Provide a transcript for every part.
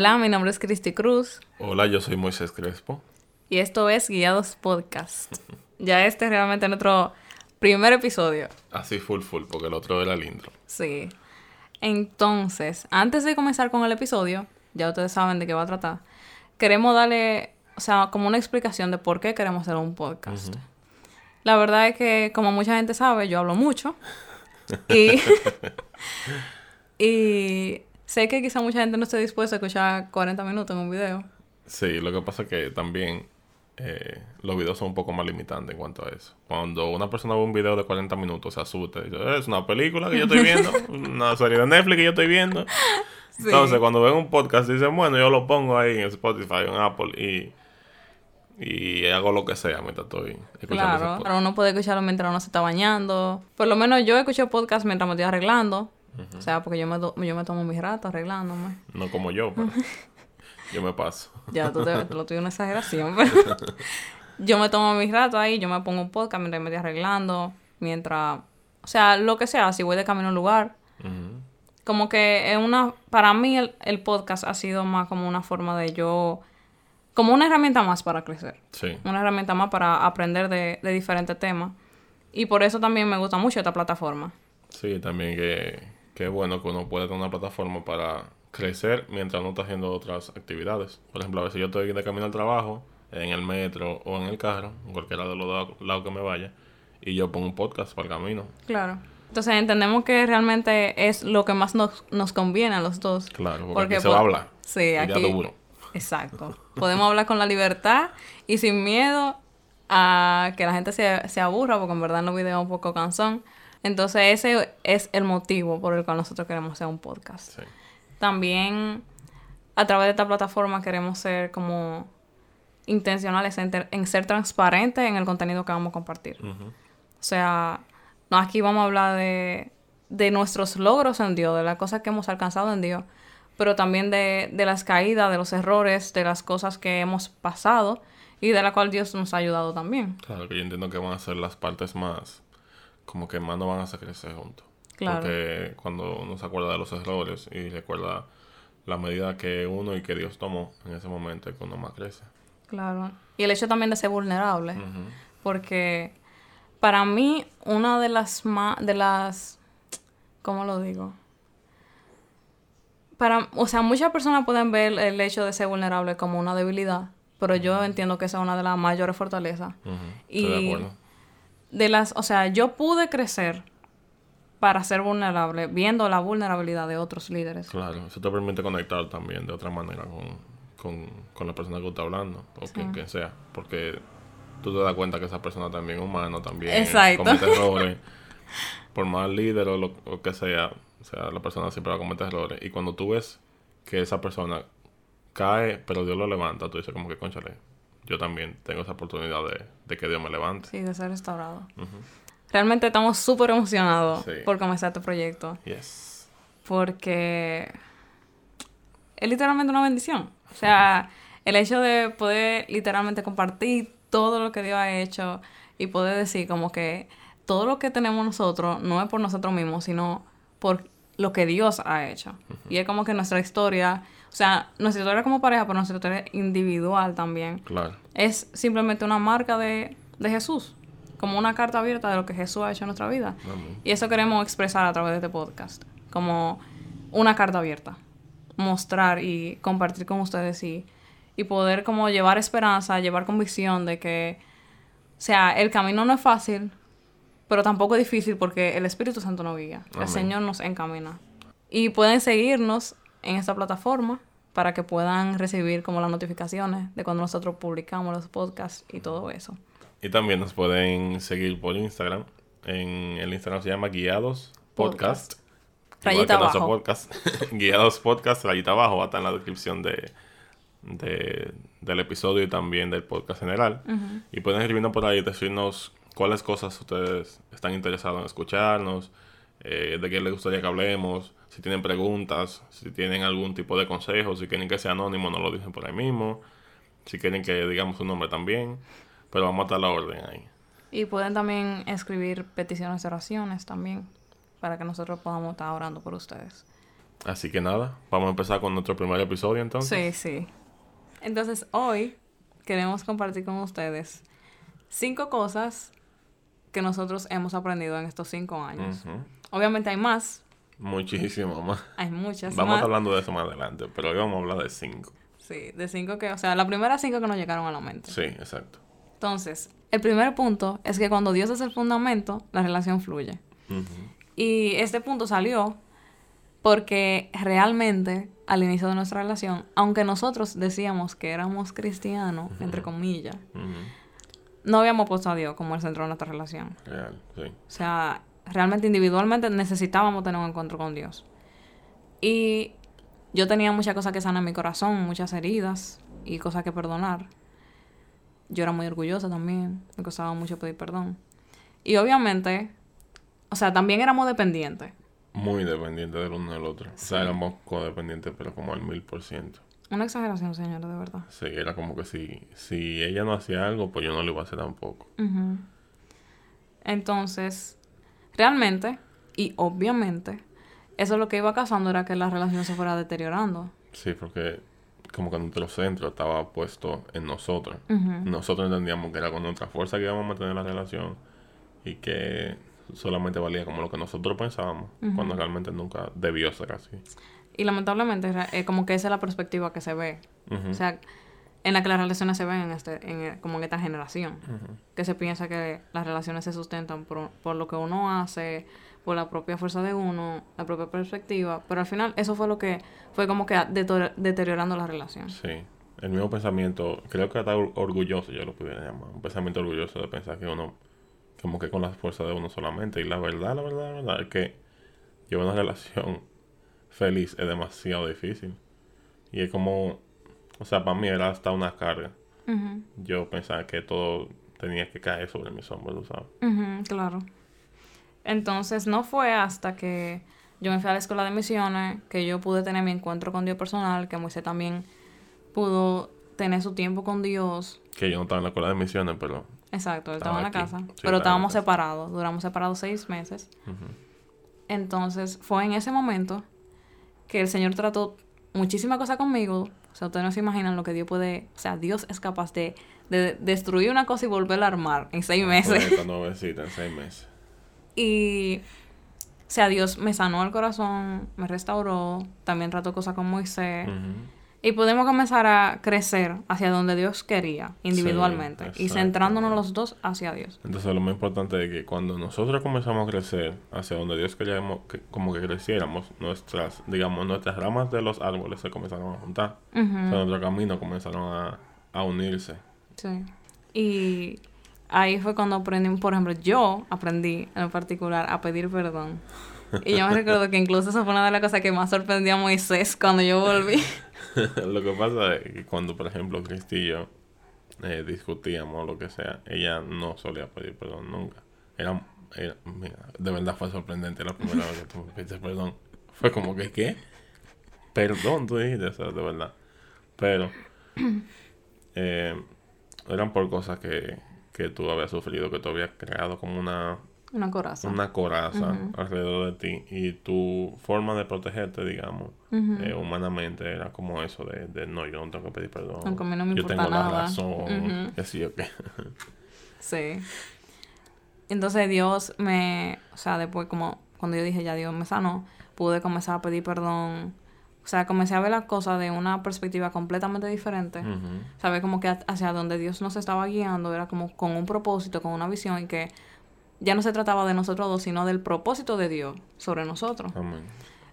Hola, mi nombre es Cristi Cruz. Hola, yo soy Moisés Crespo. Y esto es Guiados Podcast. ya este es realmente nuestro primer episodio. Así full full, porque el otro era el intro. Sí. Entonces, antes de comenzar con el episodio, ya ustedes saben de qué va a tratar, queremos darle, o sea, como una explicación de por qué queremos hacer un podcast. La verdad es que, como mucha gente sabe, yo hablo mucho. y, y sé que quizá mucha gente no esté dispuesta a escuchar 40 minutos en un video. Sí, lo que pasa es que también eh, los videos son un poco más limitantes en cuanto a eso. Cuando una persona ve un video de 40 minutos, se asusta. Dice, es una película que yo estoy viendo, una serie de Netflix que yo estoy viendo. Entonces, cuando ven un podcast, dicen, bueno, yo lo pongo ahí en Spotify, en Apple y, y hago lo que sea mientras estoy escuchando Claro, pero uno puede escucharlo mientras uno se está bañando. Por lo menos yo escucho podcast mientras me estoy arreglando. O sea, porque yo me, yo me tomo mis ratos arreglándome. No como yo, pero yo me paso. ya, tú te, lo tuyo una exageración, pero yo me tomo mis ratos ahí, yo me pongo un podcast mientras me estoy arreglando, mientras... O sea, lo que sea, si voy de camino a un lugar. Como que es una... Para mí el, podcast ha sido más como una forma de yo... Como una herramienta más para crecer. Sí. Una herramienta más para aprender de, de diferentes temas. Y por eso también me gusta mucho esta plataforma. Sí, también que que bueno que uno puede tener una plataforma para crecer mientras uno está haciendo otras actividades. Por ejemplo, a veces yo estoy de camino al trabajo, en el metro o en el carro, en cualquiera de los dos lados que me vaya, y yo pongo un podcast para el camino. Claro. Entonces entendemos que realmente es lo que más nos, nos conviene a los dos. Claro, porque, aquí se va a hablar. Sí, aquí. Exacto. Podemos hablar con la libertad y sin miedo a que la gente se, se aburra, porque en verdad los videos un poco cansón. Entonces ese es el motivo por el cual nosotros queremos hacer un podcast. También a través de esta plataforma queremos ser como intencionales en, ser transparentes en el contenido que vamos a compartir. O sea, no aquí vamos a hablar de, de nuestros logros en Dios, de las cosas que hemos alcanzado en Dios, pero también de, de las caídas, de los errores, de las cosas que hemos pasado y de la cual Dios nos ha ayudado también. Claro, que yo entiendo que van a ser las partes más como que más no van a crecer juntos. Claro. Porque cuando uno se acuerda de los errores y recuerda la medida que uno y que Dios tomó en ese momento, es que uno más crece. Claro. Y el hecho también de ser vulnerable. Porque para mí, una de las más, de las, ¿cómo lo digo? Para, o sea, muchas personas pueden ver el hecho de ser vulnerable como una debilidad, pero yo entiendo que esa es una de las mayores fortalezas. y de acuerdo de las, o sea, yo pude crecer para ser vulnerable, viendo la vulnerabilidad de otros líderes. Claro, eso te permite conectar también de otra manera con, la persona que está hablando, o quien, sea, porque tú te das cuenta que esa persona también es humano, también Exacto. comete errores, por más líder o lo que sea, o sea, la persona siempre va a cometer errores, y cuando tú ves que esa persona cae, pero Dios lo levanta, tú dices como que, conchale, yo también tengo esa oportunidad de, que Dios me levante. Sí, de ser restaurado. Realmente estamos súper emocionados por comenzar este proyecto. Yes. Porque es literalmente una bendición. O sea, el hecho de poder literalmente compartir todo lo que Dios ha hecho y poder decir como que todo lo que tenemos nosotros no es por nosotros mismos, sino por lo que Dios ha hecho. Y es como que nuestra historia o sea, nuestra historia como pareja, pero nuestra historia individual también. Claro. Es simplemente una marca de, Jesús. Como una carta abierta de lo que Jesús ha hecho en nuestra vida. Y eso queremos expresar a través de este podcast. Como una carta abierta. Mostrar y compartir con ustedes y, y poder como llevar esperanza, llevar convicción de que, o sea, el camino no es fácil, pero tampoco es difícil porque el Espíritu Santo nos guía. El Señor nos encamina. Y pueden seguirnos en esta plataforma para que puedan recibir como las notificaciones de cuando nosotros publicamos los podcasts y todo eso. Y también nos pueden seguir por Instagram. En el Instagram se llama Guiados Podcast. Rayita abajo. Podcast. Guiados Podcast, rayita abajo, va a estar en la descripción de, del episodio y también del podcast general. Y pueden escribirnos por ahí, decirnos cuáles cosas ustedes están interesados en escucharnos, eh, de qué les gustaría que hablemos si tienen preguntas, si tienen algún tipo de consejo, si quieren que sea anónimo, no lo dicen por ahí mismo. Si quieren que digamos su nombre también. Pero vamos a dar la orden ahí. Y pueden también escribir peticiones de oraciones también. Para que nosotros podamos estar orando por ustedes. Así que nada, vamos a empezar con nuestro primer episodio entonces. Sí, sí. Entonces hoy queremos compartir con ustedes cinco cosas que nosotros hemos aprendido en estos cinco años. Obviamente hay más, Muchísimo más. hay muchas Vamos más. hablando de eso más adelante, pero hoy vamos a hablar de cinco. Sí, de cinco que, o sea, las primeras cinco que nos llegaron a la mente. Sí, exacto. Entonces, el primer punto es que cuando Dios es el fundamento, la relación fluye. Y este punto salió porque realmente al inicio de nuestra relación, aunque nosotros decíamos que éramos cristianos, entre comillas, no habíamos puesto a Dios como el centro de nuestra relación. Real, sí. O sea, realmente individualmente necesitábamos tener un encuentro con Dios. Y yo tenía muchas cosas que sanar en mi corazón, muchas heridas y cosas que perdonar. Yo era muy orgullosa también, me costaba mucho pedir perdón. Y obviamente, o sea, también éramos dependientes. Muy dependiente del uno del otro. O sea, éramos codependientes, pero como al mil por ciento. Una exageración, señora, de verdad. Sí, era como que si, si ella no hacía algo, pues yo no lo iba a hacer tampoco. Entonces, realmente y obviamente, eso lo que iba causando era que la relación se fuera deteriorando. Sí, porque como que nuestro centro estaba puesto en nosotros. Nosotros entendíamos que era con nuestra fuerza que íbamos a mantener la relación y que solamente valía como lo que nosotros pensábamos, cuando realmente nunca debió ser así. Y lamentablemente, eh, como que esa es la perspectiva que se ve. O sea, en la que las relaciones se ven en este, en, eh, como en esta generación. Que se piensa que las relaciones se sustentan por, por lo que uno hace, por la propia fuerza de uno, la propia perspectiva. Pero al final, eso fue lo que fue como que deteriorando la relación. Sí, el mismo pensamiento, creo que está or- orgulloso, yo lo pudiera llamar, un pensamiento orgulloso de pensar que uno, como que con la fuerza de uno solamente, y la verdad, la verdad, la verdad, es que llevar una relación feliz es demasiado difícil. Y es como, o sea, para mí era hasta una carga. Yo pensaba que todo tenía que caer sobre mis hombros, ¿tú ¿sabes? Claro. Entonces no fue hasta que yo me fui a la escuela de misiones que yo pude tener mi encuentro con Dios personal, que Moisés también pudo tener su tiempo con Dios. Que yo no estaba en la escuela de misiones, pero... Exacto, él Estaba en la aquí. casa. Sí, pero estábamos casa. separados, duramos separados seis meses. Entonces fue en ese momento que el Señor trató muchísimas cosas conmigo. O sea, ustedes no se imaginan lo que Dios puede... O sea, Dios es capaz de, de destruir una cosa y volverla a armar en seis meses. Esta nuevecita en seis meses. Y, o sea, Dios me sanó el corazón, me restauró, también trató cosas con Moisés. Ujú. Y pudimos comenzar a crecer hacia donde Dios quería, individualmente. y centrándonos los dos hacia Dios. Entonces lo más importante es que cuando nosotros comenzamos a crecer hacia donde Dios queríamos que, como que creciéramos, nuestras, digamos, nuestras ramas de los árboles se comenzaron a juntar. O sea, nuestros caminos comenzaron a, a unirse. Sí. Y ahí fue cuando aprendí, por ejemplo, yo aprendí en particular a pedir perdón. Y yo me recuerdo que incluso esa fue una de las cosas que más sorprendió a Moisés cuando yo volví. lo que pasa es que cuando, por ejemplo, Cristi y yo eh, discutíamos o lo que sea, ella no solía pedir perdón nunca. Era, era- mira, de verdad fue sorprendente la primera vez que tú me pediste perdón. Fue como que, ¿qué? Perdón, tú dijiste, o sea, de verdad. Pero eh, eran por cosas que, que tú habías sufrido, que tú habías creado como una, Una coraza. una coraza alrededor de ti y tu forma de protegerte, digamos, eh, humanamente era como eso de, de, no, yo no tengo que pedir perdón. Aunque a mí no me yo importa tengo nada. la razón, Ujú. que sí. Entonces Dios me, o sea, después como cuando yo dije ya Dios me sanó, pude comenzar a pedir perdón. O sea, comencé a ver las cosas de una perspectiva completamente diferente. Ujú. Saber como que ha- hacia donde Dios nos estaba guiando era como con un propósito, con una visión y que ya no se trataba de nosotros dos, sino del propósito de Dios sobre nosotros. Amén.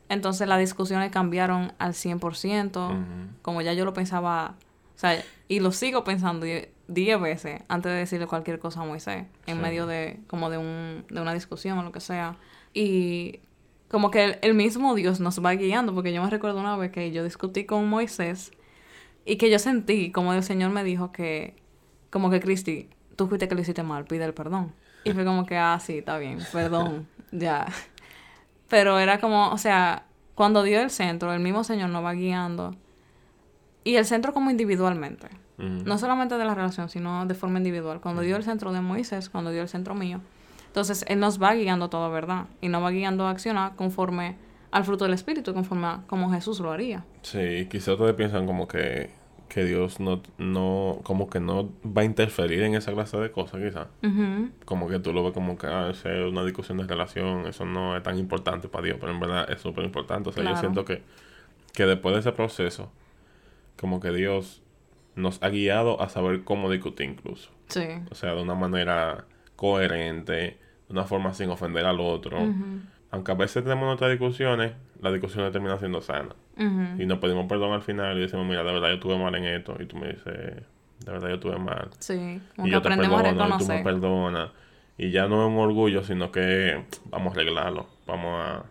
Entonces las discusiones cambiaron al 100%, Ujú. como ya yo lo pensaba, o sea, y lo sigo pensando die- 10 veces antes de decirle cualquier cosa a Moisés, en Sí. medio de como de, un, de una discusión o lo que sea. Y como que el, el mismo Dios nos va guiando, porque yo me recuerdo una vez que yo discutí con Moisés y que yo sentí como el Señor me dijo que, como que Cristi, tú fuiste que lo hiciste mal, pide el perdón. Y fue como que, ah, sí, está bien, perdón, ya. Pero era como, o sea, cuando dio el centro, el mismo Señor nos va guiando. Y el centro como individualmente. No solamente de la relación, sino de forma individual. Cuando dio el centro de Moisés, cuando dio el centro mío. Entonces, Él nos va guiando a toda verdad. Y nos va guiando a accionar conforme al fruto del Espíritu conforme a como Jesús lo haría. Sí, quizás ustedes piensan como que, que Dios no, no, como que no va a interferir en esa clase de cosas, quizás. Como que tú lo ves como que ah, es una discusión de relación, eso no es tan importante para Dios, pero en verdad es súper importante. O sea, yo siento que, que después de ese proceso, como que Dios nos ha guiado a saber cómo discutir incluso. Sí. O sea, de una manera coherente, de una forma sin ofender al otro. Aunque a veces tenemos nuestras discusiones, las discusiones terminan siendo sanas. Y nos pedimos perdón al final y decimos, mira, de verdad yo tuve mal en esto. Y tú me dices, de verdad yo tuve mal. Sí. Como y yo te aprendemos a perdono y tú me perdonas. Y ya no es un orgullo, sino que vamos a arreglarlo. Vamos a,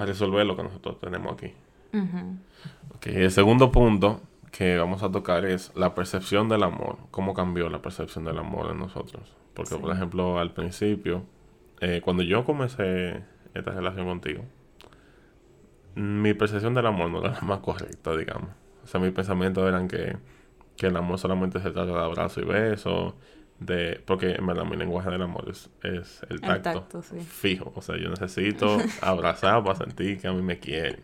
a resolver lo que nosotros tenemos aquí. Ok, el segundo punto que vamos a tocar es la percepción del amor. ¿Cómo cambió la percepción del amor en nosotros? Porque, Sí. por ejemplo, al principio, eh, cuando yo comencé esta relación contigo, mi percepción del amor no era la más correcta, digamos. O sea, mis pensamientos eran que, que el amor solamente se trata de abrazo y beso, de porque en verdad mi lenguaje del amor es, es el El tacto, tacto, sí. fijo. O sea, yo necesito abrazar para sentir que a mí me quieren.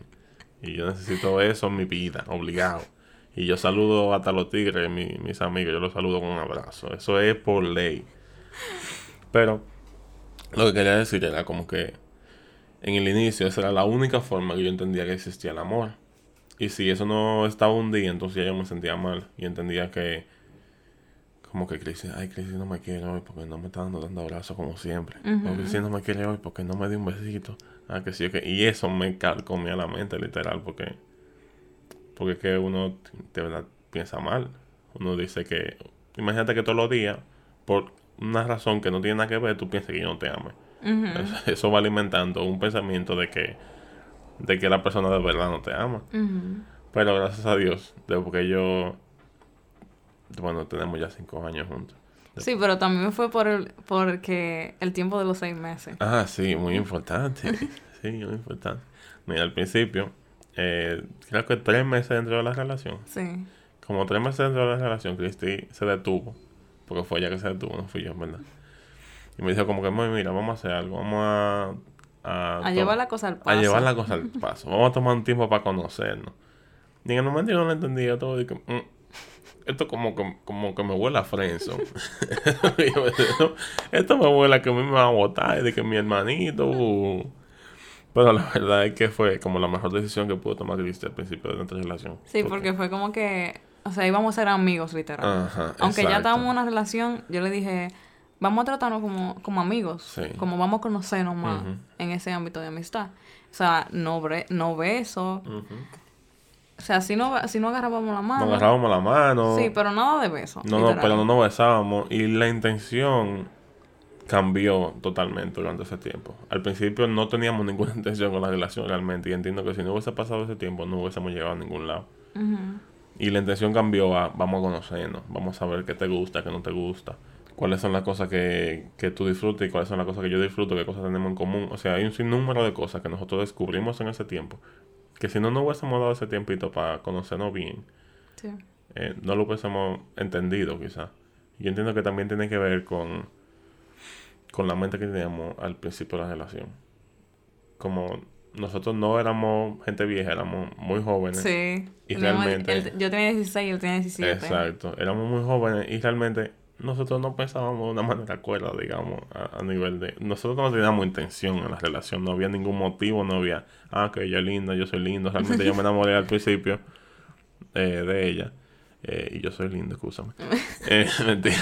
Y yo necesito eso en mi vida, obligado. Y yo saludo hasta los tigres, mi- mis amigos, yo los saludo con un abrazo. Eso es por ley. Pero lo que quería decir era como que en el inicio esa era la única forma que yo entendía que existía el amor. Y si eso no estaba un día, entonces ya yo me sentía mal. Y entendía que como que Cristi, ay Cristi no me quiere hoy porque no me está dando dando abrazos como siempre. O Cristi no me quiere hoy porque no me dio un besito. Ah, que sí, que Y eso me carcomía la mente literal porque porque es que uno de verdad piensa mal. Uno dice que imagínate que todos los días por una razón que no tiene nada que ver, tú piensas que yo no te ame. Eso, eso va alimentando un pensamiento de que de que la persona de verdad no te ama. Pero gracias a Dios, de porque yo bueno, tenemos ya cinco años juntos. Sí, pero también fue por el, porque el tiempo de los seis meses. Ah, sí, muy importante. sí, muy importante. Mira, al principio, eh, creo que tres meses dentro de la relación, Sí. como tres meses dentro de la relación, Cristi se detuvo. Porque fue ella que se detuvo, no fui yo, verdad. Y me dijo como que, "Mami, mira, vamos a hacer algo. Vamos a... A, llevar la cosa al paso. a llevar la cosa al paso. Vamos a tomar un tiempo para conocernos. Y en el momento yo no lo entendía todo, dije, "Mm, esto como que, como que me huele a yo "No, esto me huele a que a mí me va a botar, de que mi hermanito... uh". Pero la verdad es que fue como la mejor decisión que pudo tomar Cristi al principio de nuestra relación. Sí, porque fue como que, o sea, íbamos a ser amigos, literal. Ajá, Aunque ya estábamos en una relación, yo le dije, vamos a tratarnos como, como amigos. Sí. Como vamos a conocernos más Ujú. en ese ámbito de amistad. O sea, no, bre- no besos. Ujú. O sea, si no, si no agarrábamos la mano. Nos agarrábamos la mano. Sí, pero nada de besos. No, no, pero no nos besábamos. Y la intención cambió totalmente durante ese tiempo. Al principio no teníamos ninguna intención con la relación realmente. Y entiendo que si no hubiese pasado ese tiempo, no hubiésemos llegado a ningún lado. Ujú. Y la intención cambió a vamos a conocernos, vamos a ver qué te gusta, qué no te gusta, cuáles son las cosas que, que tú disfrutas y cuáles son las cosas que yo disfruto, qué cosas tenemos en común. O sea, hay un sinnúmero de cosas que nosotros descubrimos en ese tiempo, que si no nos hubiésemos dado ese tiempito para conocernos bien, Sí. eh, no lo hubiésemos entendido quizás. Yo entiendo que también tiene que ver con, con la mente que teníamos al principio de la relación. Como nosotros no éramos gente vieja, éramos muy jóvenes. Sí. Y realmente- yo tenía 16 y él tenía 17. Exacto, éramos muy jóvenes y realmente nosotros no pensábamos de una manera cuerda, digamos, a, a nivel de... Nosotros no teníamos intención en la relación, no había ningún motivo, no había, ah, que ella es linda, yo soy lindo, realmente yo me enamoré al principio eh, de ella. eh, y yo soy lindo, escúchame. Eh, mentira.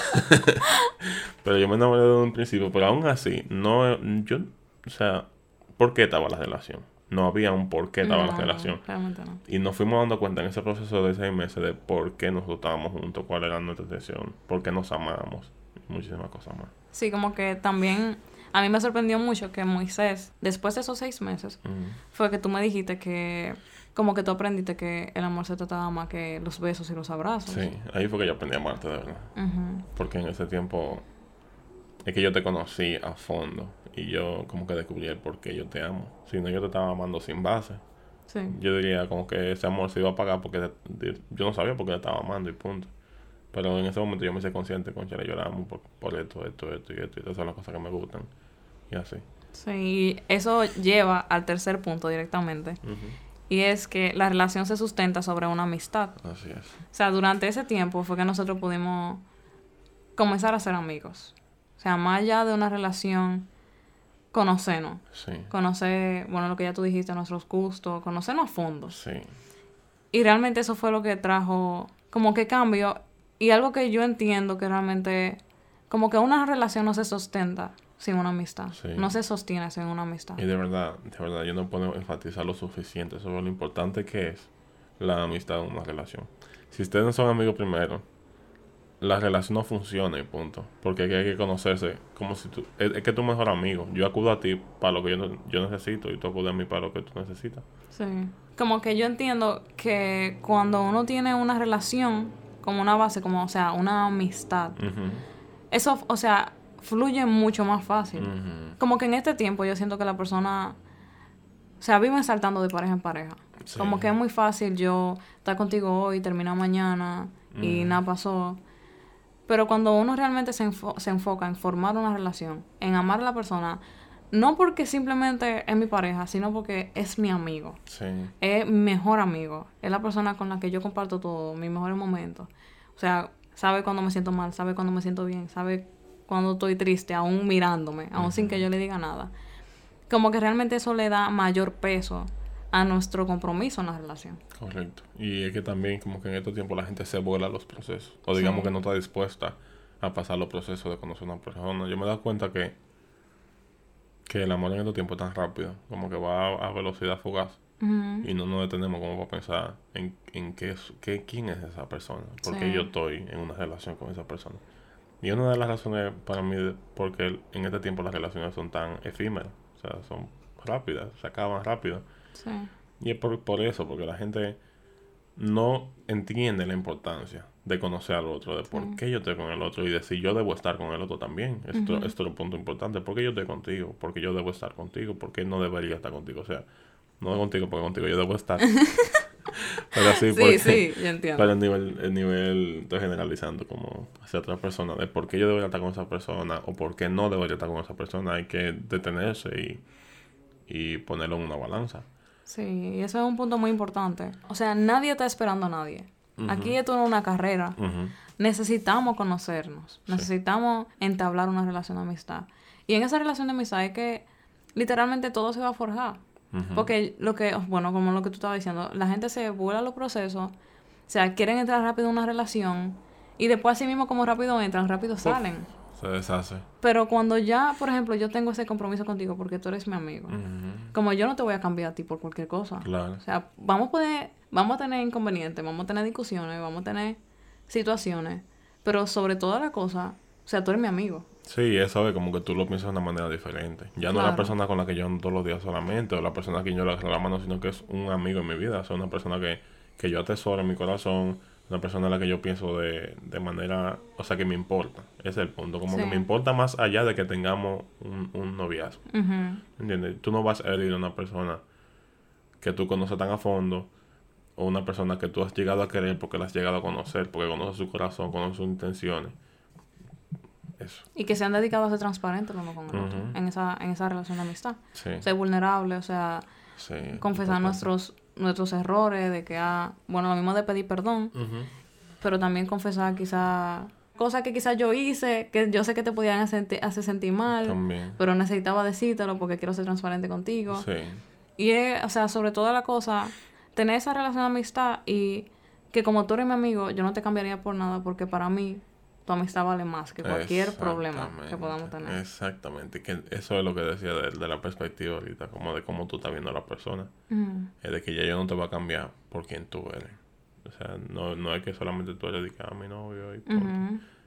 pero yo me enamoré de un principio, pero aún así, no, yo, o sea, ¿por qué estaba la relación? No había un por qué estaba la relación. No. Y nos fuimos dando cuenta en ese proceso de seis meses de por qué nosotros estábamos juntos, cuál era nuestra intención, por qué nos amábamos, muchísimas cosas más. Sí, como que también a mí me sorprendió mucho que Moisés, después de esos seis meses, fue que tú me dijiste que, como que tú aprendiste que el amor se trataba más que los besos y los abrazos. Sí, ahí fue que yo aprendí a amarte de verdad. Porque en ese tiempo es que yo te conocí a fondo y yo como que descubrí el por qué yo te amo. Si no, yo te estaba amando sin base. Sí. Yo diría como que ese amor se iba a pagar porque yo no sabía por qué te estaba amando y punto. Pero en ese momento yo me hice consciente, concha, yo la amo por, por esto, esto, esto y esto, y estas son las cosas que me gustan. Y así. Sí, eso lleva al tercer punto directamente. Y es que la relación se sustenta sobre una amistad. Así es. O sea, durante ese tiempo fue que nosotros pudimos comenzar a ser amigos. O sea, más allá de una relación, conocernos. Sí. Conocer, bueno, lo que ya tú dijiste, nuestros gustos, conocernos a fondo. Sí. Y realmente eso fue lo que trajo como que cambio y algo que yo entiendo que realmente como que una relación no se sustenta sin una amistad. Sí. No se sostiene sin una amistad. Y de verdad, de verdad, yo no puedo enfatizar lo suficiente sobre lo importante que es la amistad en una relación. Si ustedes no son amigos primero, la relación no funciona y punto. Porque hay que conocerse como si tú... Es, es que tu mejor amigo. Yo acudo a ti para lo que yo, necesito y tú acudes a mí para lo que tú necesitas. Sí. Como que yo entiendo que cuando uno tiene una relación como una base, como, o sea, una amistad, eso, o sea, fluye mucho más fácil. Como que en este tiempo yo siento que la persona, o sea, vive saltando de pareja en pareja. Sí. Como que es muy fácil yo estar contigo hoy, terminar mañana y nada pasó. Pero cuando uno realmente se, enfo- se enfoca en formar una relación, en amar a la persona, no porque simplemente es mi pareja, sino porque es mi amigo, Sí. es mi mejor amigo, es la persona con la que yo comparto todo, mis mejores momentos. O sea, sabe cuando me siento mal, sabe cuando me siento bien, sabe cuando estoy triste, aún mirándome, aún sin que yo le diga nada. Como que realmente eso le da mayor peso a nuestro compromiso en la relación. Correcto. Y es que también como que en estos tiempos la gente se vuela los procesos. O digamos Sí. que no está dispuesta a pasar los procesos de conocer a una persona. Yo me he dado cuenta que, que el amor en estos tiempos es tan rápido. Como que va a, a velocidad fugaz. Y no nos detenemos como para pensar en, en qué, qué, quién es esa persona. Por qué Sí. yo estoy en una relación con esa persona. Y una de las razones para mí, de- porque en este tiempo las relaciones son tan efímeras. O sea, son rápidas, se acaban rápido. Sí. Y es por, por eso, porque la gente no entiende la importancia de conocer al otro, de por Sí. qué yo estoy con el otro y de si yo debo estar con el otro también. Esto, esto es un punto importante. ¿Por qué yo estoy contigo? ¿Por qué yo debo estar contigo? ¿Por qué no debería estar contigo? O sea, no contigo porque contigo yo debo estar. pero sí, Sí, porque, sí, yo entiendo. pero el nivel, el nivel, estoy generalizando como hacia otra persona, de por qué yo debería estar con esa persona o por qué no debería estar con esa persona, hay que detenerse y, y ponerlo en una balanza. Sí, y eso es un punto muy importante. O sea, nadie está esperando a nadie. Aquí esto no es una carrera. Necesitamos conocernos. Necesitamos entablar una relación de amistad. Y en esa relación de amistad es que literalmente todo se va a forjar. Porque lo que, bueno, como lo que tú estabas diciendo, la gente se vuela los procesos. O sea, quieren entrar rápido en una relación. Y después así mismo como rápido entran, rápido salen. Se deshace. Pero cuando ya, por ejemplo, yo tengo ese compromiso contigo porque tú eres mi amigo. Como yo no te voy a cambiar a ti por cualquier cosa. Claro. O sea, vamos a poder, vamos a tener inconvenientes, vamos a tener discusiones, vamos a tener situaciones, pero sobre toda la cosa, o sea, tú eres mi amigo. Sí, eso es como que tú lo piensas de una manera diferente. Ya no es la persona con la que yo ando todos los días solamente, o la persona a quien yo le agarro la mano, sino que es un amigo en mi vida. O sea, una persona que, que yo atesoro en mi corazón, una persona en la que yo pienso de, de manera, o sea, que me importa. Es el punto. Como que me importa más allá de que tengamos un, un noviazgo. ¿Entiendes? Tú no vas a herir a una persona que tú conoces tan a fondo o una persona que tú has llegado a querer porque la has llegado a conocer, porque conoces su corazón, conoces sus intenciones. Eso. Y que se han dedicado a ser transparentes uno con el otro en, esa, en esa relación de amistad. Sí. Ser vulnerable, o sea, sí confesar nuestros nuestros errores, de que, ah, bueno, lo mismo de pedir perdón, pero también confesar quizá cosas que quizás yo hice, que yo sé que te podían hacer, hacer sentir mal, También. pero necesitaba decírtelo porque quiero ser transparente contigo. Sí. Y es, o sea, sobre toda la cosa, tener esa relación de amistad y que como tú eres mi amigo, yo no te cambiaría por nada porque para mí tu amistad vale más que cualquier problema que podamos tener. Exactamente. Que eso es lo que decía de, de la perspectiva ahorita, como de cómo tú estás viendo a la persona. Es de que ya yo no te voy a cambiar por quien tú eres. O sea, no, no es que solamente tú eres ah, mi novio y.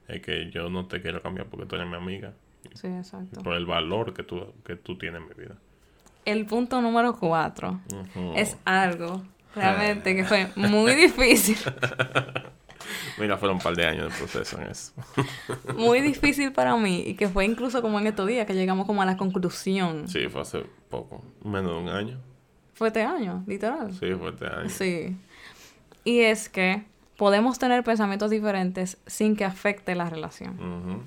Es que yo no te quiero cambiar porque tú eres mi amiga. Sí, exacto. Por el valor que tú, que tú tienes en mi vida. El punto número cuatro es algo realmente que fue muy difícil, Mira, fueron un par de años de proceso en eso. muy difícil para mí y que fue incluso como en estos días que llegamos como a la conclusión. Sí, fue hace poco. Menos de un año. Fue este año, literal. Sí, fue este año. Sí. Y es que podemos tener pensamientos diferentes sin que afecte la relación.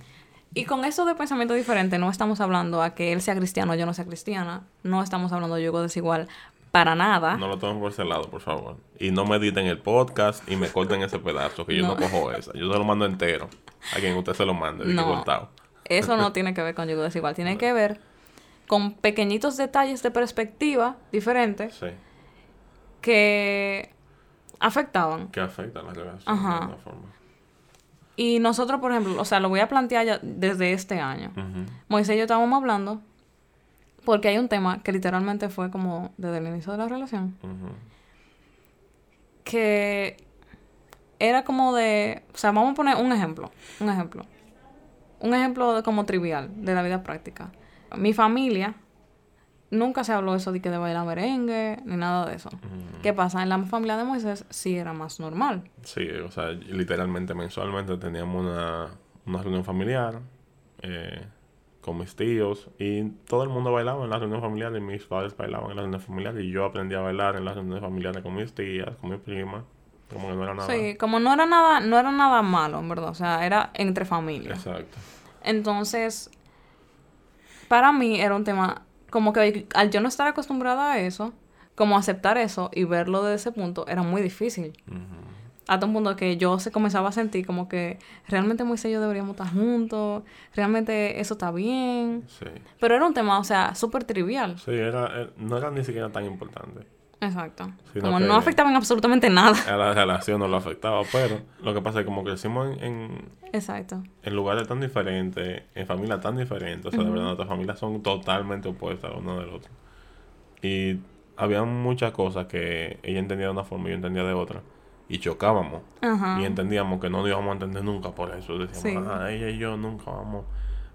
Y con eso de pensamiento diferente, no estamos hablando a que él sea cristiano o yo no sea cristiana. No estamos hablando de yugo desigual para nada. No lo tomen por ese lado, por favor. Y no me editen el podcast y me corten ese pedazo, que yo no, cojo esa. Yo se lo mando entero. A quien usted se lo mande, no, cortado. Eso no tiene que ver con yugo desigual. Tiene que ver con pequeñitos detalles de perspectiva diferentes sí. que afectaban. Que afectan la relación de alguna forma. Y nosotros, por ejemplo, o sea, lo voy a plantear ya desde este año. Moisés y yo estábamos hablando porque hay un tema que literalmente fue como desde el inicio de la relación. Que era como de... O sea, vamos a poner un ejemplo. Un ejemplo. Un ejemplo de como trivial de la vida práctica. Mi familia nunca se habló eso de que de bailar merengue, ni nada de eso. ¿Qué pasa? En la familia de Moisés sí era más normal. Sí, o sea, literalmente mensualmente teníamos una, una reunión familiar eh, con mis tíos y todo el mundo bailaba en la reunión familiar y mis padres bailaban en la reunión familiar y yo aprendí a bailar en las reuniones familiares con mis tías, con mi prima. Como que no era nada. Sí, como no era nada, no era nada malo, en verdad. O sea, era entre familias. Exacto. Entonces, para mí era un tema como que al yo no estar acostumbrada a eso, como aceptar eso y verlo desde ese punto era muy difícil. Hasta un punto que yo se comenzaba a sentir como que realmente Moisés y yo deberíamos estar juntos, realmente eso está bien. Sí. Pero era un tema, o sea, súper trivial. Sí, era, no era ni siquiera tan importante. Exacto. como no afectaban absolutamente nada. A la relación no lo afectaba, pero lo que pasa es que como crecimos en, Exacto. en lugares tan diferentes, en familias tan diferentes, o sea, de verdad nuestras familias son totalmente opuestas uno del otro. Y había muchas cosas que ella entendía de una forma y yo entendía de otra. Y chocábamos. Y entendíamos que no nos íbamos a entender nunca por eso. Decíamos, ah, ella y yo nunca vamos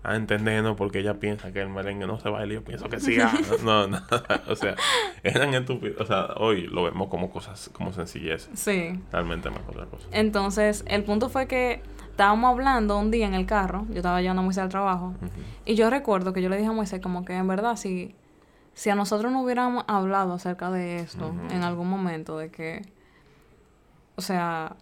a entendernos porque ella piensa que el merengue no se baila y yo pienso que sí. Ah, no, no, o sea, eran estúpidos. O sea, hoy lo vemos como cosas, como sencillez. Sí. Realmente más otra cosa. Entonces, el punto fue que estábamos hablando un día en el carro, yo estaba llevando a Moisés al trabajo, y yo recuerdo que yo le dije a Moisés como que en verdad si, si a nosotros no hubiéramos hablado acerca de esto en algún momento, de que, o sea,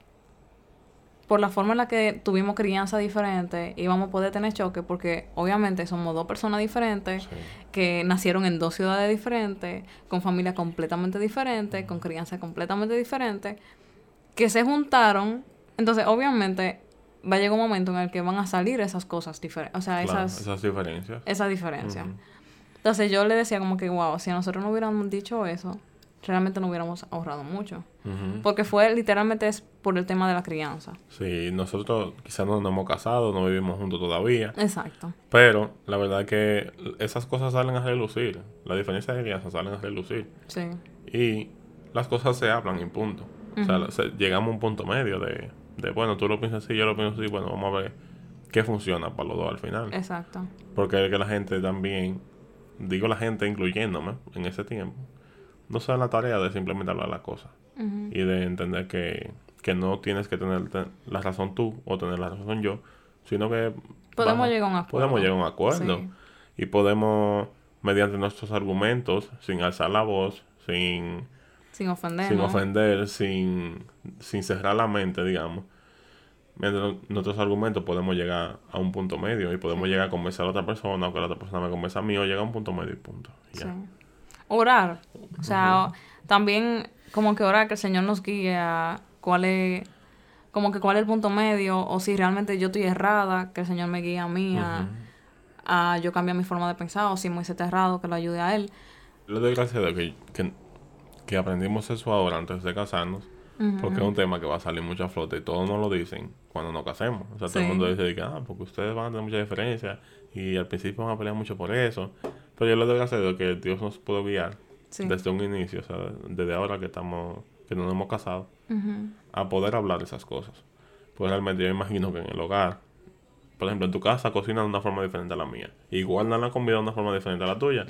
por la forma en la que tuvimos crianza diferente, íbamos a poder tener choque porque obviamente somos dos personas diferentes que nacieron en dos ciudades diferentes, con familias completamente diferentes, con crianza completamente diferente, que se juntaron. Entonces, obviamente, va a llegar un momento en el que van a salir esas cosas diferentes. O sea, esas, esas diferencias. Esas diferencias. Entonces, yo le decía como que, wow, si a nosotros no hubiéramos dicho eso, realmente no hubiéramos ahorrado mucho. Porque fue literalmente es por el tema de la crianza. Sí, nosotros quizás no nos hemos casado, no vivimos juntos todavía. Exacto. Pero la verdad es que esas cosas salen a relucir. La diferencia de crianza salen a relucir. Sí. Y las cosas se hablan y punto. O sea, llegamos a un punto medio de, de, bueno, tú lo piensas así, yo lo pienso así, bueno, vamos a ver qué funciona para los dos al final. Exacto. Porque que la gente también, digo la gente incluyéndome en ese tiempo, no sea la tarea de simplemente hablar las cosas y de entender que, que no tienes que tener la razón tú o tener la razón yo, sino que podemos llegar a un acuerdo. Podemos llegar a un acuerdo y podemos, mediante nuestros argumentos, sin alzar la voz, sin, sin ofender, sin, ofender sin, sin cerrar la mente, digamos. Mediante nuestros argumentos podemos llegar a un punto medio y podemos llegar a convencer a la otra persona o que la otra persona me convenza a mí o llegar a un punto medio y punto. Ya orar. O sea, también como que orar que el Señor nos guíe a cuál es, como que cuál es el punto medio, o si realmente yo estoy errada, que el Señor me guíe a mí a, yo cambiar mi forma de pensar, o si Moisés está errado, que lo ayude a él. Le doy gracias de que, que, aprendimos eso ahora antes de casarnos, porque es un tema que va a salir mucha flota y todos nos lo dicen cuando nos casemos. O sea, todo el mundo dice que, ah, porque ustedes van a tener mucha diferencia y al principio van a pelear mucho por eso. Pero yo le doy gracias a que Dios nos pudo guiar desde un inicio, o sea, desde ahora que estamos, que nos hemos casado, a poder hablar de esas cosas. Pues realmente yo imagino que en el hogar, por ejemplo, en tu casa cocinan de una forma diferente a la mía. Igual dan la comida de una forma diferente a la tuya.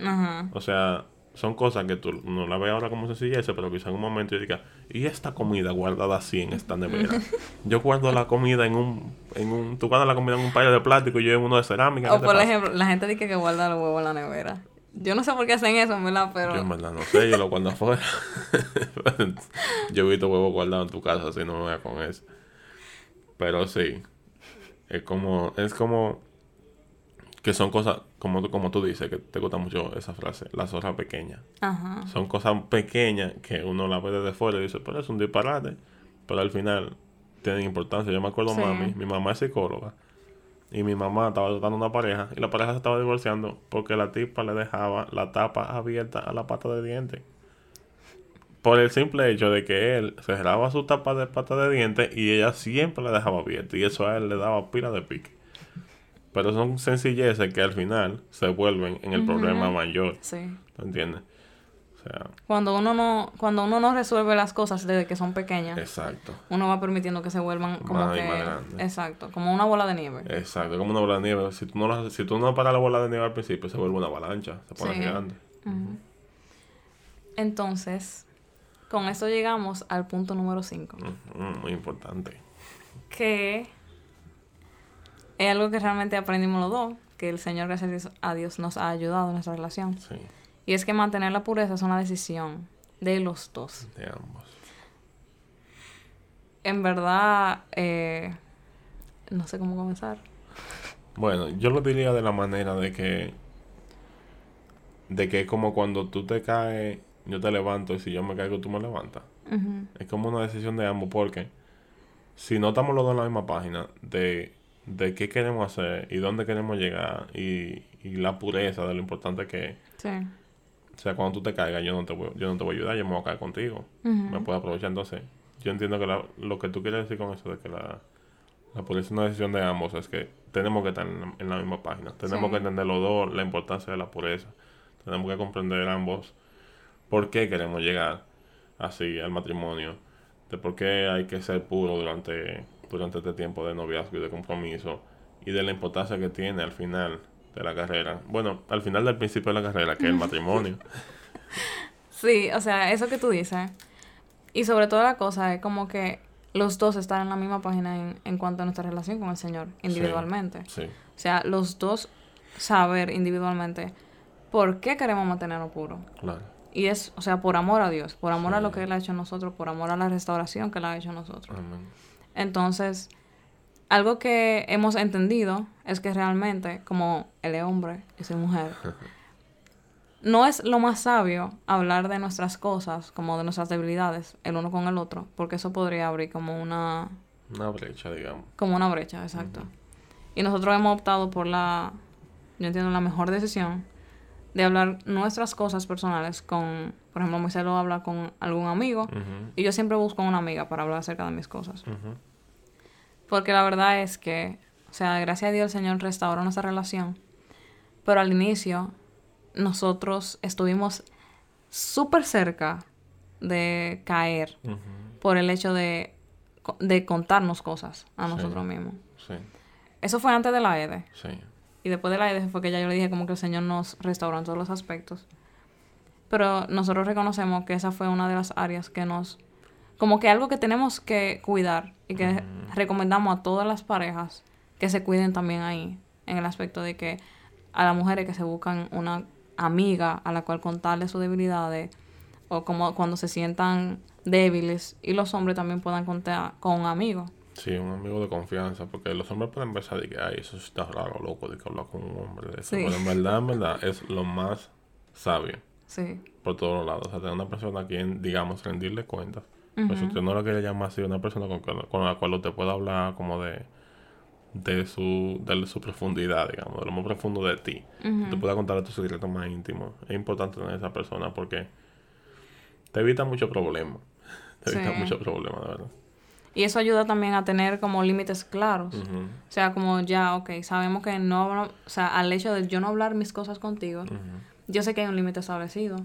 O sea, son cosas que tú no la ves ahora como sencillez, pero quizá en un momento yo diga, ¿y esta comida guardada así en esta nevera? yo guardo la comida en un, en un, tú guardas la comida en un paño de plástico y yo en uno de cerámica. O por ejemplo, la gente dice que guarda los huevos en la nevera. Yo no sé por qué hacen eso, ¿verdad? Pero... Yo en verdad no sé, yo lo guardo afuera. yo he visto huevos guardados en tu casa, así no me voy con eso. Pero sí, es como, es como Que son cosas, como, como tú dices, que te gusta mucho esa frase, la zorra pequeña. Ajá. Son cosas pequeñas que uno la ve desde fuera y dice, pero es un disparate. Pero al final tienen importancia. Yo me acuerdo, Sí. mami, mi mamá es psicóloga. Y mi mamá estaba tratando una pareja y la pareja se estaba divorciando porque la tipa le dejaba la tapa abierta a la pata de dientes. Por el simple hecho de que él cerraba su tapa de pata de dientes y ella siempre la dejaba abierta. Y eso a él le daba pila de pique. Pero son sencilleces que al final se vuelven en el problema mayor. Sí. ¿Tú entiendes? O sea, Cuando uno no, cuando uno no resuelve las cosas desde que son pequeñas, exacto. uno va permitiendo que se vuelvan como Más y que más grandes. exacto, como una bola de nieve. Exacto, como una bola de nieve. Si tú no, si tú no paras la bola de nieve al principio, se vuelve una avalancha. Se pone Sí. gigante. Entonces, con esto llegamos al punto número 5, Mm, mm, muy importante. que es algo que realmente aprendimos los dos, que el Señor, gracias a Dios, nos ha ayudado en nuestra relación. Sí, Y es que mantener la pureza es una decisión de los dos. de ambos. En verdad, eh, no sé cómo comenzar. Bueno, yo lo diría de la manera de que. De que es como cuando tú te caes, yo te levanto y si yo me caigo, tú me levantas. Es como una decisión de ambos porque si no estamos los dos en la misma página de, de qué queremos hacer y dónde queremos llegar y, y la pureza de lo importante que es. Sí. O sea, cuando tú te caigas, yo no te voy, yo no te voy a ayudar, yo me voy a caer contigo. Me puedo aprovechar. Entonces, yo entiendo que la- lo que tú quieres decir con eso de que la, la pureza es una decisión de ambos es que tenemos que estar en la, en la misma página. Tenemos Sí. que entender los dos la importancia de la pureza. Tenemos que comprender ambos por qué queremos llegar así al matrimonio. De por qué hay que ser puro durante, durante este tiempo de noviazgo y de compromiso. Y de la importancia que tiene al final de la carrera. Bueno, al final del principio de la carrera, que es el matrimonio. Sí, o sea, eso que tú dices. Y sobre todo la cosa es como que los dos están en la misma página en, en cuanto a nuestra relación con el Señor, individualmente. Sí, O sea, los dos saber individualmente por qué queremos mantenerlo puro. claro. Y es, o sea, por amor a Dios, por amor a lo que Él ha hecho en nosotros, por amor a la restauración que Él ha hecho en nosotros. Amén. Entonces, algo que hemos entendido es que realmente, como él es hombre y soy mujer, no es lo más sabio hablar de nuestras cosas, como de nuestras debilidades, el uno con el otro, porque eso podría abrir como una, Una brecha, digamos. como una brecha, exacto. Y nosotros hemos optado por la, yo entiendo, la mejor decisión de hablar nuestras cosas personales con, por ejemplo, Moisés lo habla con algún amigo, y yo siempre busco una amiga para hablar acerca de mis cosas. Porque la verdad es que, o sea, gracias a Dios el Señor restauró nuestra relación. Pero al inicio, nosotros estuvimos súper cerca de caer por el hecho de, de contarnos cosas a Sí. nosotros mismos. Sí, Eso fue antes de la EDE. sí. Y después de la EDE fue que ya yo le dije como que el Señor nos restauró en todos los aspectos. Pero nosotros reconocemos que esa fue una de las áreas que nos... Como que algo que tenemos que cuidar y que recomendamos a todas las parejas que se cuiden también ahí. En el aspecto de que a las mujeres que se buscan una amiga a la cual contarle sus debilidades o como cuando se sientan débiles y los hombres también puedan contar con un amigo. Sí, un amigo de confianza, porque los hombres pueden pensar de que, ay, eso está raro, loco, de que hablar con un hombre de eso. Sí. Pero en verdad, en verdad, es lo más sabio Sí. por todos los lados. O sea, tener una persona a quien, digamos, rendirle cuentas. Pues usted no lo quiere llamar así, una persona con, la cual usted pueda hablar como de de su, de su profundidad, digamos, de lo más profundo de ti. Te pueda contar tus secretos más íntimos. Es importante tener esa persona porque te evita muchos problemas. Te evita Sí. muchos problemas, de verdad. Y eso ayuda también a tener como límites claros. O sea, como ya, ok, sabemos que no, o sea, al hecho de yo no hablar mis cosas contigo, yo sé que hay un límite establecido.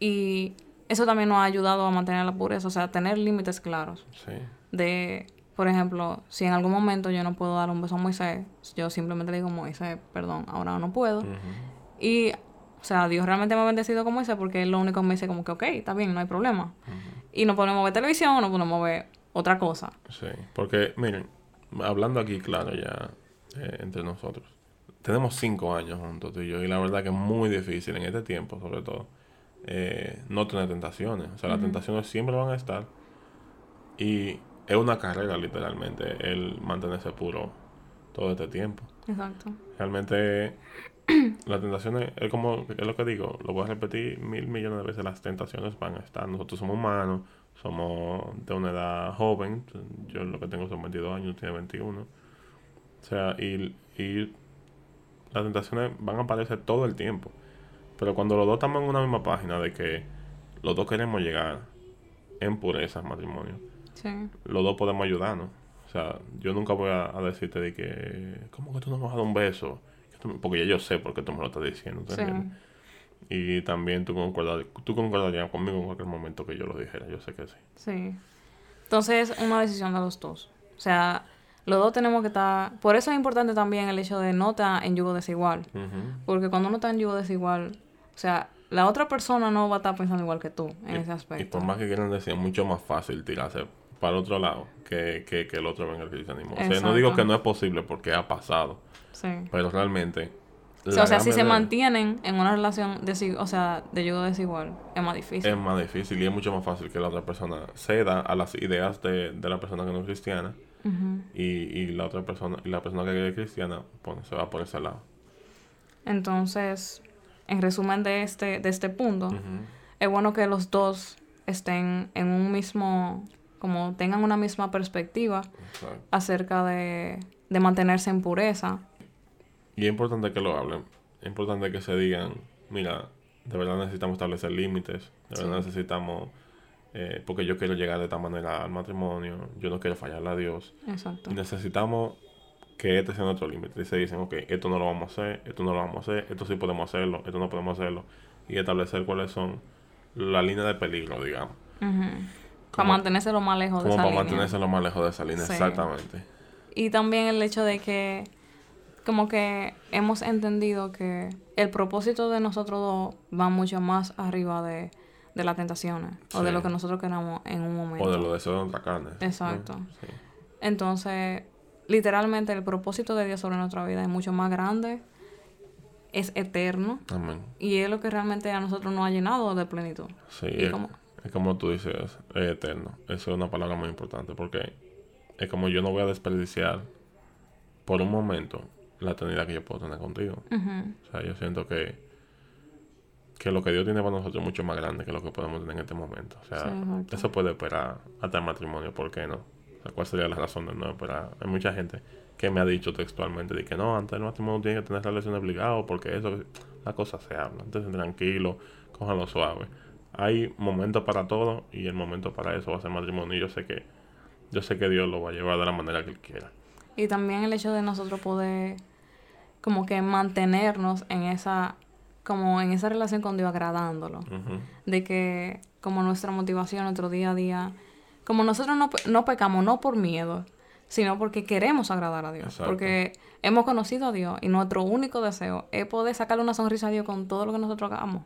Y eso también nos ha ayudado a mantener la pureza, o sea, tener límites claros. Sí. De, por ejemplo, si en algún momento yo no puedo dar un beso a Moisés, yo simplemente le digo, Moisés, perdón, ahora no puedo. Y, o sea, Dios realmente me ha bendecido con Moisés porque él lo único que me dice como que, ok, está bien, no hay problema. Y no podemos ver televisión no podemos ver otra cosa. Sí, porque miren, hablando aquí claro ya eh, entre nosotros, tenemos cinco años juntos tú y yo y la verdad que es muy difícil en este tiempo sobre todo eh, no tener tentaciones, o sea las tentaciones siempre van a estar y es una carrera literalmente el mantenerse puro todo este tiempo. Exacto. Realmente las tentaciones, es como, es lo que digo, lo voy a repetir mil millones de veces, las tentaciones van a estar. Nosotros somos humanos, somos de una edad joven, yo lo que tengo son 22 años, tiene 21. O sea, y, y las tentaciones van a aparecer todo el tiempo. Pero cuando los dos estamos en una misma página de que los dos queremos llegar en pureza al matrimonio, Sí. los dos podemos ayudarnos. O sea, yo nunca voy a, a decirte de que, ¿cómo que tú no me vas a dar un beso? Tú Porque ya yo sé por qué tú me lo estás diciendo. ¿te Sí. Y también tú, concordarías, tú concordarías conmigo en cualquier momento que yo lo dijera. Yo sé que sí. Sí. Entonces, es una decisión de los dos. O sea, los dos tenemos que estar... Por eso es importante también el hecho de no estar en yugo desigual. Porque cuando uno está en yugo desigual, sea, la otra persona no va a estar pensando igual que tú en Y- ese Y aspecto. por más que quieran decir, es mucho más fácil tirarse para el otro lado que, que, que el otro venga al cristianismo. O sea, no digo que no es posible porque ha pasado, Sí. pero realmente... O sea, o si se mantienen en una relación desi- o sea, de yugo desigual, es más difícil. es más difícil y es mucho más fácil que la otra persona ceda a las ideas de, de la persona que no es cristiana y, y la otra persona y la persona que es cristiana pues, se va por ese lado. Entonces, en resumen de este, de este punto, es bueno que los dos estén en un mismo, como tengan una misma perspectiva Exacto. acerca de, de mantenerse en pureza. Y es importante que lo hablen. Es importante que se digan, mira, de verdad necesitamos establecer límites, de verdad necesitamos, eh, porque yo quiero llegar de esta manera al matrimonio, yo no quiero fallarle a Dios. Exacto. Necesitamos que este sea nuestro límite. Y se dicen, ok, esto no lo vamos a hacer, esto no lo vamos a hacer, esto sí podemos hacerlo, esto no podemos hacerlo. Y establecer cuáles son las líneas de peligro, digamos. Para Como- mantenerse lo más lejos de Como esa para línea. mantenerse lo más lejos de esa línea, Sí. exactamente. Y también el hecho de que como que hemos entendido que el propósito de nosotros dos va mucho más arriba de, de las tentaciones o de lo que nosotros queramos en un momento. O de los deseos de nuestra carne. ¿no? Exacto. Sí. Entonces, literalmente el propósito de Dios sobre nuestra vida es mucho más grande, es eterno Amén. y es lo que realmente a nosotros nos ha llenado de plenitud. Sí, ¿Y es, cómo? es como tú dices, es eterno. Eso es una palabra muy importante porque es como yo no voy a desperdiciar por un momento la eternidad que yo puedo tener contigo. O sea, yo siento que, que lo que Dios tiene para nosotros es mucho más grande que lo que podemos tener en este momento. O sea, Sí, eso puede esperar hasta el matrimonio, ¿por qué no? ¿Cuál sería la razón de no esperar? Hay mucha gente que me ha dicho textualmente de que no, antes del matrimonio tiene que tener relación obligado porque eso, la cosa se habla. Entonces, tranquilo, cójanlo suave. Hay momentos para todo y el momento para eso va a ser matrimonio. Y yo sé que, yo sé que Dios lo va a llevar de la manera que Él quiera. Y también el hecho de nosotros poder como que mantenernos en esa como en esa relación con Dios agradándolo. De que como nuestra motivación, nuestro día a día, como nosotros no, no pecamos no por miedo, sino porque queremos agradar a Dios. Exacto. Porque hemos conocido a Dios y nuestro único deseo es poder sacarle una sonrisa a Dios con todo lo que nosotros hagamos.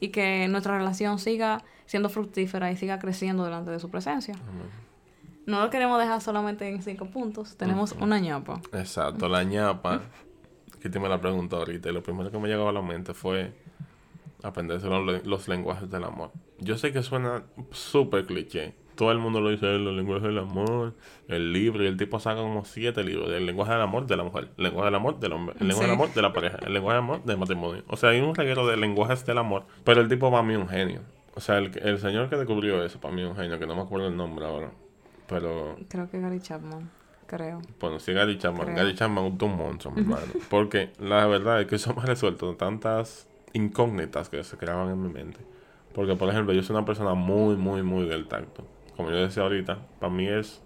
Y que nuestra relación siga siendo fructífera y siga creciendo delante de su presencia. No lo queremos dejar solamente en cinco puntos. Tenemos una ñapa. Exacto, la ñapa. Que te me la preguntó ahorita. Y lo primero que me llegó a la mente fue aprenderse los, los lenguajes del amor. Yo sé que suena súper cliché. Todo el mundo lo dice, los lenguajes del amor, el libro, y el tipo saca como siete libros. El lenguaje del amor de la mujer, el lenguaje del amor del hombre, el lenguaje Sí. del amor de la pareja, el lenguaje del amor del matrimonio. O sea, hay un reguero de lenguajes del amor, pero el tipo para mí es un genio. O sea, el, el señor que descubrió eso, para mí es un genio, que no me acuerdo el nombre ahora. Pero Creo que Gary Chapman, creo. bueno, sí, Gary Chapman. Creo. Gary Chapman es un monstruo, mi hermano. Porque la verdad es que eso me ha resuelto tantas incógnitas que se creaban en mi mente. Porque, por ejemplo, yo soy una persona muy, muy, muy del tacto. Como yo decía ahorita, para mí es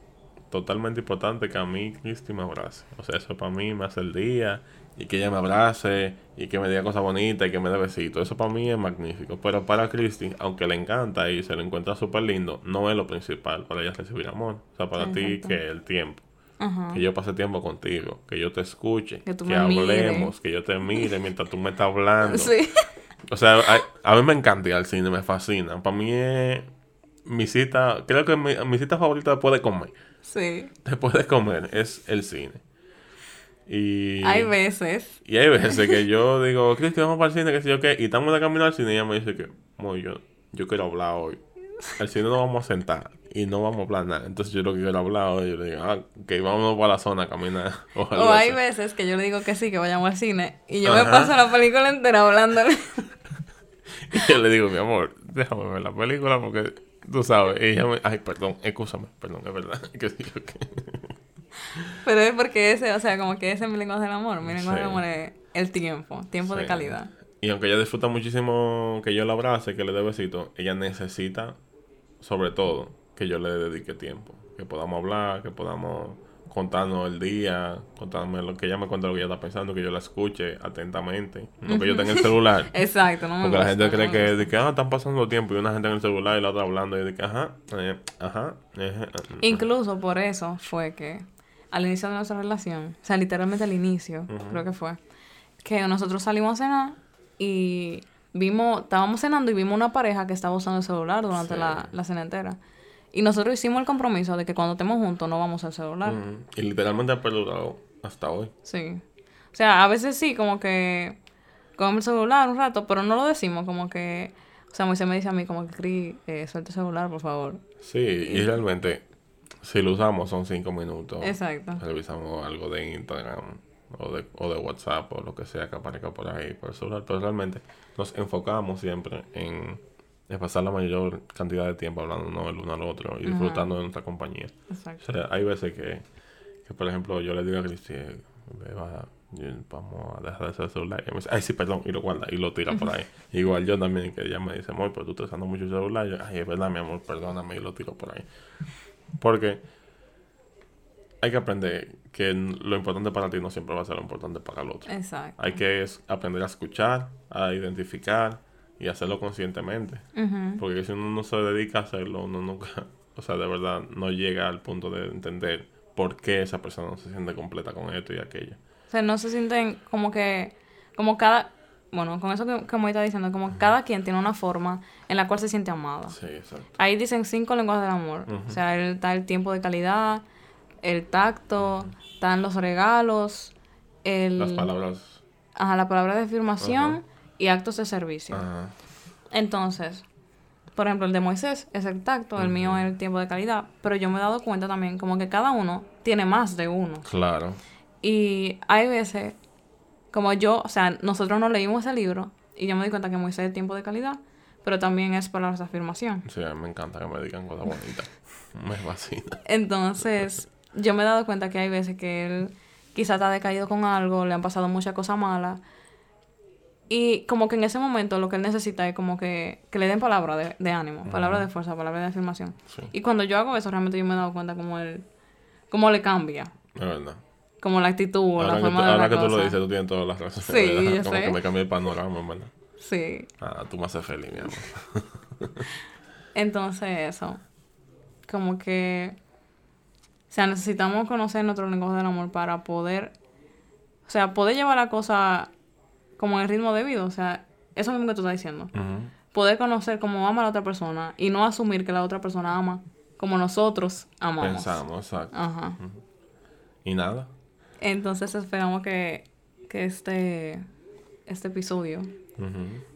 totalmente importante que a mí Cristi me abrace. O sea, eso para mí me hace el día. Y que ella me abrace. Y que me diga cosas bonitas. Y que me dé besitos. Eso para mí es magnífico. Pero para Cristi, aunque le encanta y se le encuentra súper lindo, no es lo principal para ella recibir amor. O sea, para ti que el tiempo Ajá. que yo pase tiempo contigo, que yo te escuche, Que hablemos, que yo te mire mientras tú me estás hablando. Sí. O sea, a, a mí me encanta ir al cine, me fascina. Para mí es mi cita, creo que mi, mi cita favorita después de comer, Sí. después de comer, es el cine. Y, Hay veces. y hay veces que yo digo, Cristi, vamos para el cine, que sé yo qué, y estamos de camino al cine y ella me dice que, "Mo, yo, yo quiero hablar hoy. al cine nos vamos a sentar y no vamos a hablar nada. Entonces yo lo que quiero hablar hoy, yo le digo, ah, que vámonos para la zona a caminar. O, O hay así. veces que yo le digo que sí, que vayamos al cine. Y yo me paso la película entera hablándole. Y yo le digo, mi amor, déjame ver la película porque tú sabes. Ella me, ay, perdón, escúchame, perdón, es verdad. Que sí, que- Pero es porque ese, o sea, como que ese es mi lenguaje del amor. Mi lenguaje Sí. del amor es el tiempo, tiempo de calidad. Y aunque ella disfruta muchísimo que yo la abrace, que le dé besitos, ella necesita, sobre todo, que yo le dedique tiempo. Que podamos hablar, que podamos contarnos el día, contarme lo que ella me cuenta, lo que ella está pensando, que yo la escuche atentamente. No que yo tenga el celular. Exacto, no me Porque la gente cree que, de que ah, están pasando tiempo y una gente en el celular y la otra hablando y de que ajá, eh, ajá, eh, eh, Incluso por eso fue que al inicio de nuestra relación, o sea, literalmente al inicio, creo que fue, que nosotros salimos a cenar y vimos, estábamos cenando y vimos una pareja que estaba usando el celular durante Sí. la, la cena entera. Y nosotros hicimos el compromiso de que cuando estemos juntos no vamos al celular. Y literalmente ha perdurado hasta hoy. Sí. O sea, a veces sí, como que con el celular un rato, pero no lo decimos, como que... O sea, Moisés me dice a mí como que, Cris, eh, suelta el celular, por favor. Sí, y realmente, si lo usamos son cinco minutos. Exacto. Revisamos algo de Instagram o de, o de WhatsApp o lo que sea que aparezca por ahí por el celular. Pero realmente nos enfocamos siempre en, en pasar la mayor cantidad de tiempo hablando el uno al otro y disfrutando de nuestra compañía. O Exacto. sea, hay veces que, que por ejemplo, yo le digo a Cristi, vamos a dejar de hacer el celular. Y me dice, ay, sí, perdón, y lo guarda y lo tira por ahí. Igual yo también, que ella me dice, amor, pero tú estás usando mucho el celular. Y yo, ay, es verdad, mi amor, perdóname, y lo tiro por ahí. Porque hay que aprender que lo importante para ti no siempre va a ser lo importante para el otro. Exacto. Hay que es aprender a escuchar, a identificar y hacerlo conscientemente. Porque si uno no se dedica a hacerlo, uno nunca, o sea, de verdad no llega al punto de entender por qué esa persona no se siente completa con esto y aquello. O sea, no se sienten como que, como cada, bueno, con eso que, que me está diciendo, como cada quien tiene una forma en la cual se siente amada. Sí, exacto. Ahí dicen cinco lenguajes del amor. O sea, el- está el tiempo de calidad, el tacto, están los regalos, el, Las palabras. ajá, la palabra de afirmación y actos de servicio. Ajá. Entonces, por ejemplo, el de Moisés es el tacto, el mío es el tiempo de calidad, pero yo me he dado cuenta también como que cada uno tiene más de uno. Claro. Y hay veces, como yo, o sea, nosotros no leímos ese libro y yo me di cuenta que Moisés es tiempo de calidad, pero también es palabras de afirmación. Sí, a mí me encanta que me digan cosas bonitas. me fascina. Entonces, yo me he dado cuenta que hay veces que él quizás está decaído con algo, le han pasado muchas cosas malas. Y como que en ese momento lo que él necesita es como que, que le den palabras de, de ánimo, palabras de fuerza, palabras de afirmación. Sí, Y cuando yo hago eso, realmente yo me he dado cuenta como él, cómo le cambia, es verdad. como la actitud, Ahora, la forma tú, de ahora la que tú lo cosa. dices, tú tienes todas las razones. Sí, ¿verdad? yo Como sé. que me cambié el panorama, verdad. Sí. Ah, tú me haces feliz, mi amor. Entonces, eso. Como que. O sea, necesitamos conocer nuestro lenguaje del amor para poder. O sea, poder llevar la cosa como en el ritmo debido. O sea, eso mismo que tú estás diciendo. Poder conocer cómo ama la otra persona y no asumir que la otra persona ama como nosotros amamos. Pensamos, exacto. Ajá. Y nada. Entonces esperamos que, que este, este episodio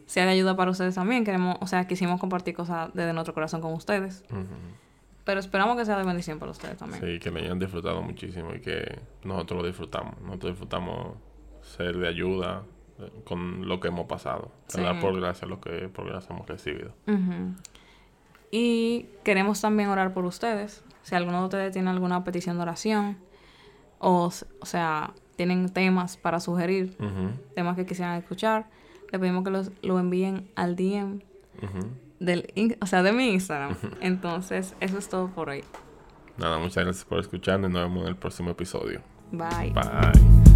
sea de ayuda para ustedes también. Queremos, o sea, quisimos compartir cosas desde nuestro corazón con ustedes. Pero esperamos que sea de bendición para ustedes también. Sí, que lo hayan disfrutado muchísimo y que nosotros lo disfrutamos. Nosotros disfrutamos ser de ayuda con lo que hemos pasado. Sí. Por gracia lo que por gracia hemos recibido. Y queremos también orar por ustedes. Si alguno de ustedes tiene alguna petición de oración, o, o sea, tienen temas para sugerir, temas que quisieran escuchar, le pedimos que los, lo envíen al DM del, o sea, de mi Instagram. Entonces, eso es todo por hoy. Nada, muchas gracias por escucharnos y nos vemos en el próximo episodio. Bye. Bye.